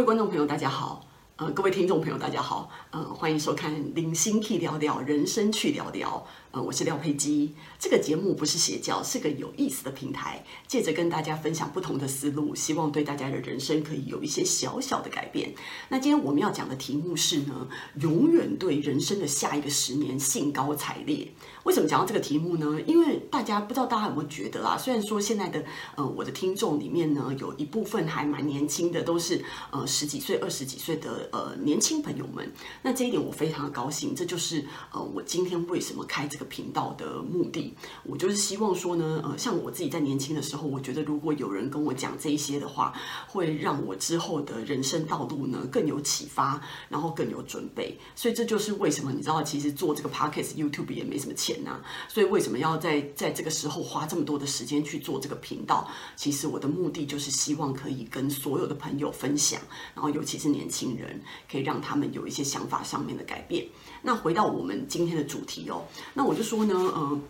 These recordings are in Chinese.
各位观众朋友，大家好。呃，各位听众朋友，大家好。嗯，欢迎收看《零星去聊聊人生去聊聊》。呃，我是廖佩基。这个节目不是邪教，是个有意思的平台，借着跟大家分享不同的思路，希望对大家的人生可以有一些小小的改变。那今天我们要讲的题目是呢，永远对人生的下一个十年兴高采烈。为什么讲到这个题目呢？因为大家不知道大家有没有觉得啊？虽然说现在的呃我的听众里面呢，有一部分还蛮年轻的，都是呃十几岁、二十几岁的呃年轻朋友们。那这一点我非常的高兴，这就是呃我今天为什么开这个频道的目的。我就是希望说呢，呃，像我自己在年轻的时候，我觉得如果有人跟我讲这一些的话，会让我之后的人生道路呢更有启发，然后更有准备。所以这就是为什么你知道，其实做这个 Podcast YouTube 也没什么钱呐。所以为什么要在在这个时候花这么多的时间去做这个频道？其实我的目的就是希望可以跟所有的朋友分享，然后尤其是年轻人，可以让他们有一些想法上面的改变。那回到我们今天的主题哦，那我我就说呢，呃。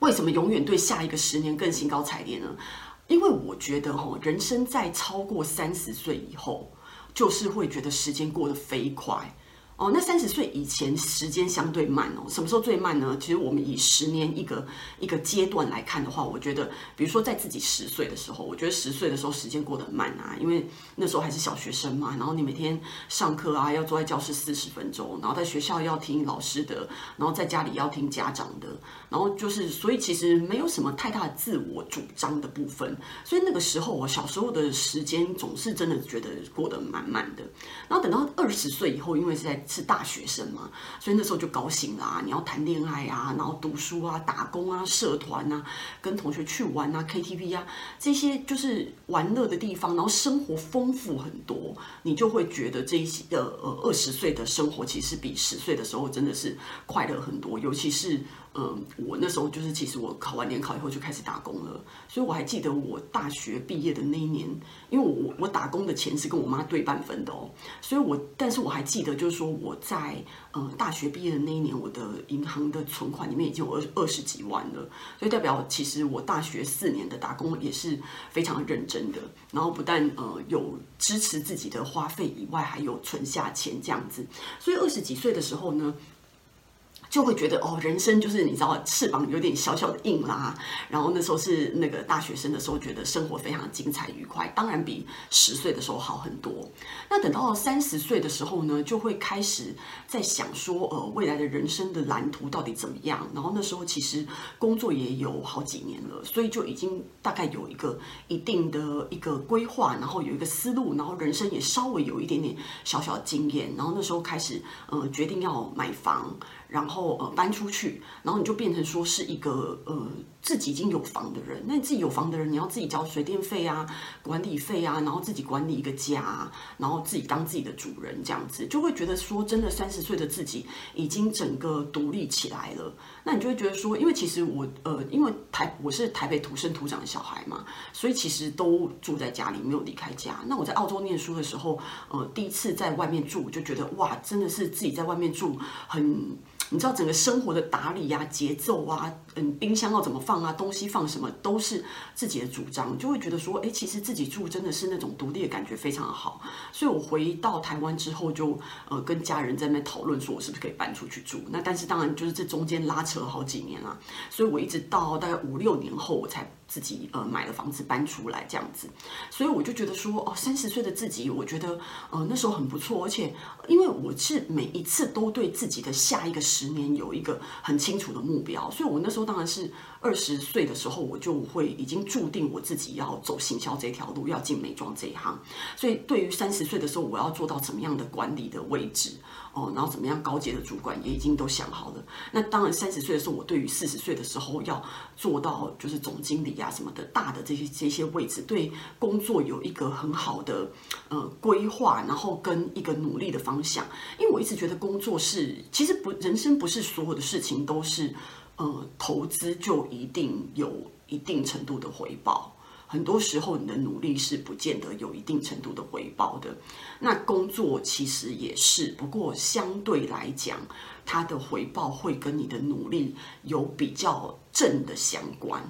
为什么永远对下一个十年更兴高采烈呢？因为我觉得哈，人生在超过三十岁以后，就是会觉得时间过得飞快。哦，那三十岁以前时间相对慢哦。什么时候最慢呢？其实我们以十年一个一个阶段来看的话，我觉得，比如说在自己十岁的时候，我觉得十岁的时候时间过得很慢啊，因为那时候还是小学生嘛。然后你每天上课啊，要坐在教室四十分钟，然后在学校要听老师的，然后在家里要听家长的，然后就是，所以其实没有什么太大的自我主张的部分。所以那个时候，我小时候的时间总是真的觉得过得蛮慢的。然后等到二十岁以后，因为是在是大学生嘛，所以那时候就高兴啦。你要谈恋爱啊，然后读书啊，打工啊，社团啊，跟同学去玩啊，KTV 啊，这些就是玩乐的地方。然后生活丰富很多，你就会觉得这一些的呃二十岁的生活其实比十岁的时候真的是快乐很多，尤其是。嗯，我那时候就是，其实我考完联考以后就开始打工了，所以我还记得我大学毕业的那一年，因为我我打工的钱是跟我妈对半分的哦，所以我但是我还记得，就是说我在呃大学毕业的那一年，我的银行的存款里面已经有二二十几万了，所以代表其实我大学四年的打工也是非常认真的，然后不但呃有支持自己的花费以外，还有存下钱这样子，所以二十几岁的时候呢。就会觉得哦，人生就是你知道，翅膀有点小小的硬啦。然后那时候是那个大学生的时候，觉得生活非常精彩愉快，当然比十岁的时候好很多。那等到三十岁的时候呢，就会开始在想说，呃，未来的人生的蓝图到底怎么样？然后那时候其实工作也有好几年了，所以就已经大概有一个一定的一个规划，然后有一个思路，然后人生也稍微有一点点小小的经验。然后那时候开始，呃，决定要买房。然后呃搬出去，然后你就变成说是一个呃自己已经有房的人。那你自己有房的人，你要自己交水电费啊、管理费啊，然后自己管理一个家，然后自己当自己的主人，这样子就会觉得说，真的三十岁的自己已经整个独立起来了。那你就会觉得说，因为其实我呃，因为台我是台北土生土长的小孩嘛，所以其实都住在家里，没有离开家。那我在澳洲念书的时候，呃，第一次在外面住，就觉得哇，真的是自己在外面住很。你知道整个生活的打理呀、节奏啊，嗯，冰箱要怎么放啊，东西放什么都是自己的主张，就会觉得说，哎，其实自己住真的是那种独立的感觉非常好。所以我回到台湾之后就，呃跟家人在那边讨论，说我是不是可以搬出去住。那但是当然就是这中间拉扯了好几年啊，所以我一直到大概五六年后我才。自己呃买了房子搬出来这样子，所以我就觉得说哦，三十岁的自己，我觉得呃那时候很不错，而且因为我是每一次都对自己的下一个十年有一个很清楚的目标，所以我那时候当然是二十岁的时候，我就会已经注定我自己要走行销这条路，要进美妆这一行，所以对于三十岁的时候我要做到怎么样的管理的位置。哦，然后怎么样高阶的主管也已经都想好了。那当然，三十岁的时候，我对于四十岁的时候要做到就是总经理啊什么的大的这些这些位置，对工作有一个很好的呃规划，然后跟一个努力的方向。因为我一直觉得工作是其实不，人生不是所有的事情都是呃投资就一定有一定程度的回报。很多时候，你的努力是不见得有一定程度的回报的。那工作其实也是，不过相对来讲，它的回报会跟你的努力有比较正的相关。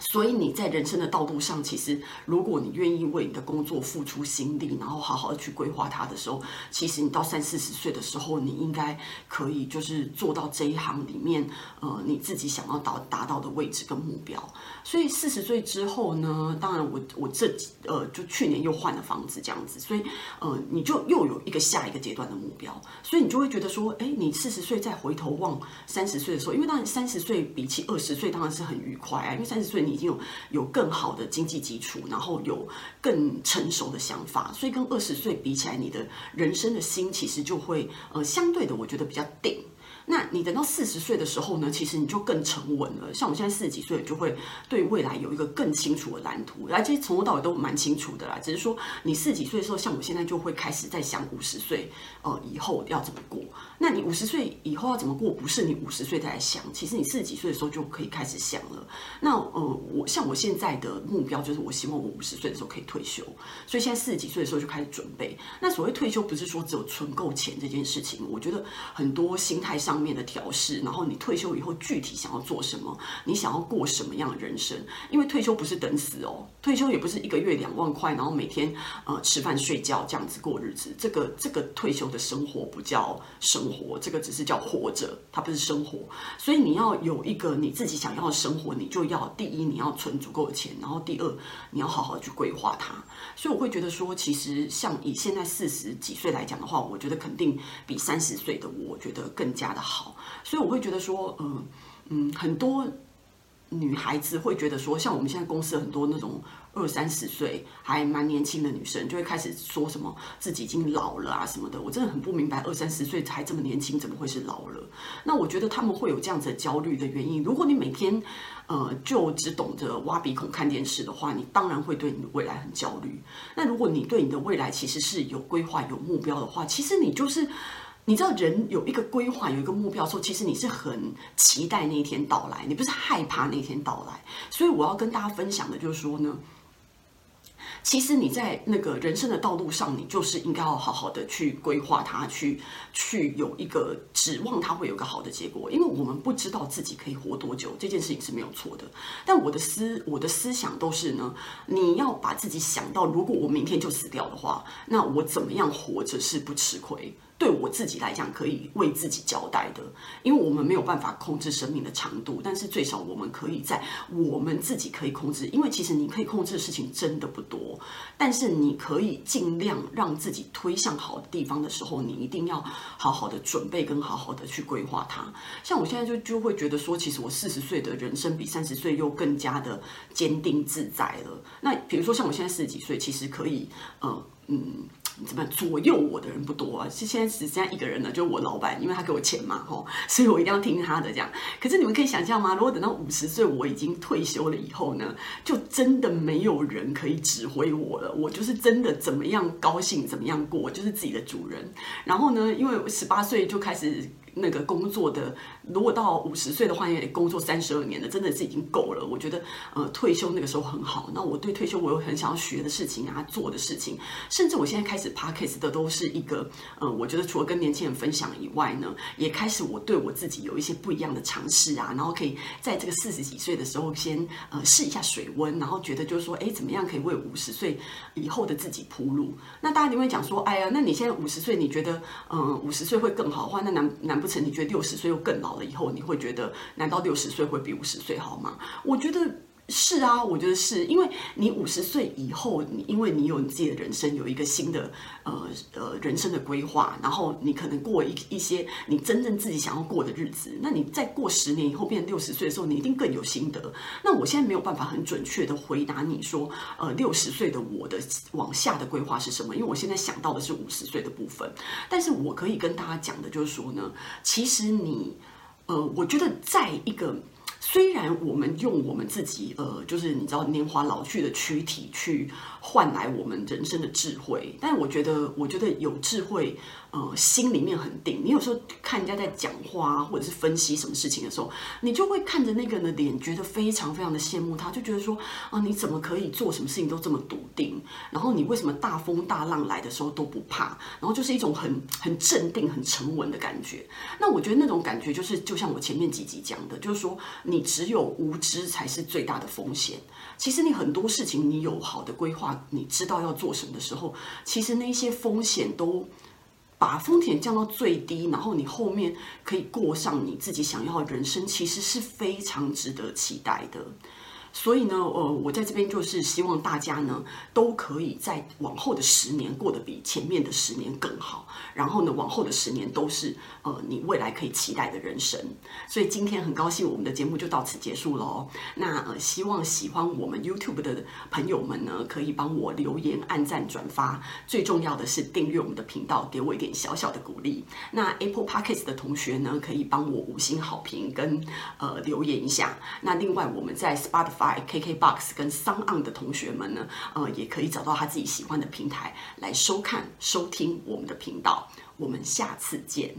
所以你在人生的道路上，其实如果你愿意为你的工作付出心力，然后好好的去规划它的时候，其实你到三四十岁的时候，你应该可以就是做到这一行里面，呃，你自己想要达达到的位置跟目标。所以四十岁之后呢，当然我我这呃就去年又换了房子这样子，所以呃你就又有一个下一个阶段的目标，所以你就会觉得说，哎，你四十岁再回头望三十岁的时候，因为当然三十岁比起二十岁当然是很愉快啊，因为三十岁。已经有有更好的经济基础，然后有更成熟的想法，所以跟二十岁比起来，你的人生的心其实就会呃相对的，我觉得比较定。那你等到四十岁的时候呢，其实你就更沉稳了。像我现在四十几岁，就会对未来有一个更清楚的蓝图。来，其实从头到尾都蛮清楚的啦，只是说你四十几岁的时候，像我现在就会开始在想五十岁呃以后要怎么过。那你五十岁以后要怎么过？不是你五十岁再来想，其实你四十几岁的时候就可以开始想了。那呃，我像我现在的目标就是，我希望我五十岁的时候可以退休。所以现在四十几岁的时候就开始准备。那所谓退休，不是说只有存够钱这件事情。我觉得很多心态上方面的调试，然后你退休以后具体想要做什么，你想要过什么样的人生？因为退休不是等死哦，退休也不是一个月两万块，然后每天呃吃饭睡觉这样子过日子。这个这个退休的生活不叫生活，这个只是叫活着，它不是生活。所以你要有一个你自己想要的生活，你就要第一你要存足够的钱，然后第二你要好好去规划它。所以我会觉得说，其实像以现在四十几岁来讲的话，我觉得肯定比三十岁的我觉得更加的。好所以我会觉得说，嗯嗯，很多女孩子会觉得说，像我们现在公司很多那种二三十岁还蛮年轻的女生，就会开始说什么自己已经老了啊什么的。我真的很不明白，二三十岁还这么年轻，怎么会是老了？那我觉得他们会有这样子的焦虑的原因。如果你每天呃就只懂得挖鼻孔看电视的话，你当然会对你的未来很焦虑。那如果你对你的未来其实是有规划、有目标的话，其实你就是。你知道人有一个规划，有一个目标的时候，其实你是很期待那一天到来，你不是害怕那一天到来。所以我要跟大家分享的就是说呢，其实你在那个人生的道路上，你就是应该要好好的去规划它，去去有一个指望，它会有个好的结果。因为我们不知道自己可以活多久，这件事情是没有错的。但我的思我的思想都是呢，你要把自己想到，如果我明天就死掉的话，那我怎么样活着是不吃亏。对我自己来讲，可以为自己交代的，因为我们没有办法控制生命的长度，但是最少我们可以在我们自己可以控制。因为其实你可以控制的事情真的不多，但是你可以尽量让自己推向好的地方的时候，你一定要好好的准备跟好好的去规划它。像我现在就就会觉得说，其实我四十岁的人生比三十岁又更加的坚定自在了。那比如说像我现在四十几岁，其实可以，呃，嗯。怎么左右我的人不多啊？是现在只剩下一个人了，就是我老板，因为他给我钱嘛，吼，所以我一定要听他的这样。可是你们可以想象吗？如果等到五十岁我已经退休了以后呢，就真的没有人可以指挥我了。我就是真的怎么样高兴怎么样过，就是自己的主人。然后呢，因为十八岁就开始。那个工作的，如果到五十岁的话，也工作三十二年了，真的是已经够了。我觉得，呃，退休那个时候很好。那我对退休，我有很想要学的事情啊，做的事情，甚至我现在开始 Podcast 的都是一个，呃，我觉得除了跟年轻人分享以外呢，也开始我对我自己有一些不一样的尝试啊，然后可以在这个四十几岁的时候先呃试一下水温，然后觉得就是说，哎，怎么样可以为五十岁以后的自己铺路？那大家就会讲说，哎呀，那你现在五十岁，你觉得，嗯、呃，五十岁会更好的话，那难难不成？你觉得六十岁又更老以后，你会觉得难道六十岁会比五十岁好吗？我觉得是啊，我觉得是因为你五十岁以后，你因为你有你自己的人生，有一个新的呃呃人生的规划，然后你可能过一一些你真正自己想要过的日子。那你再过十年以后变成六十岁的时候，你一定更有心得。那我现在没有办法很准确的回答你说，呃，六十岁的我的往下的规划是什么？因为我现在想到的是五十岁的部分，但是我可以跟大家讲的就是说呢，其实你呃，我觉得在一个。虽然我们用我们自己，呃，就是你知道年华老去的躯体去换来我们人生的智慧，但我觉得，我觉得有智慧，呃，心里面很定。你有时候看人家在讲话或者是分析什么事情的时候，你就会看着那个人的脸，觉得非常非常的羡慕他，就觉得说啊，你怎么可以做什么事情都这么笃定？然后你为什么大风大浪来的时候都不怕？然后就是一种很很镇定、很沉稳的感觉。那我觉得那种感觉就是，就像我前面几集讲的，就是说。你只有无知才是最大的风险。其实你很多事情，你有好的规划，你知道要做什么的时候，其实那些风险都把风险降到最低，然后你后面可以过上你自己想要的人生，其实是非常值得期待的。所以呢，呃，我在这边就是希望大家呢，都可以在往后的十年过得比前面的十年更好。然后呢，往后的十年都是呃你未来可以期待的人生。所以今天很高兴我们的节目就到此结束喽。那呃，希望喜欢我们 YouTube 的朋友们呢，可以帮我留言、按赞、转发。最重要的是订阅我们的频道，给我一点小小的鼓励。那 Apple Podcast 的同学呢，可以帮我五星好评跟呃留言一下。那另外我们在 Spotify。KKBOX 跟 SoundOn 的同学们呢，呃，也可以找到他自己喜欢的平台来收看、收听我们的频道。我们下次见。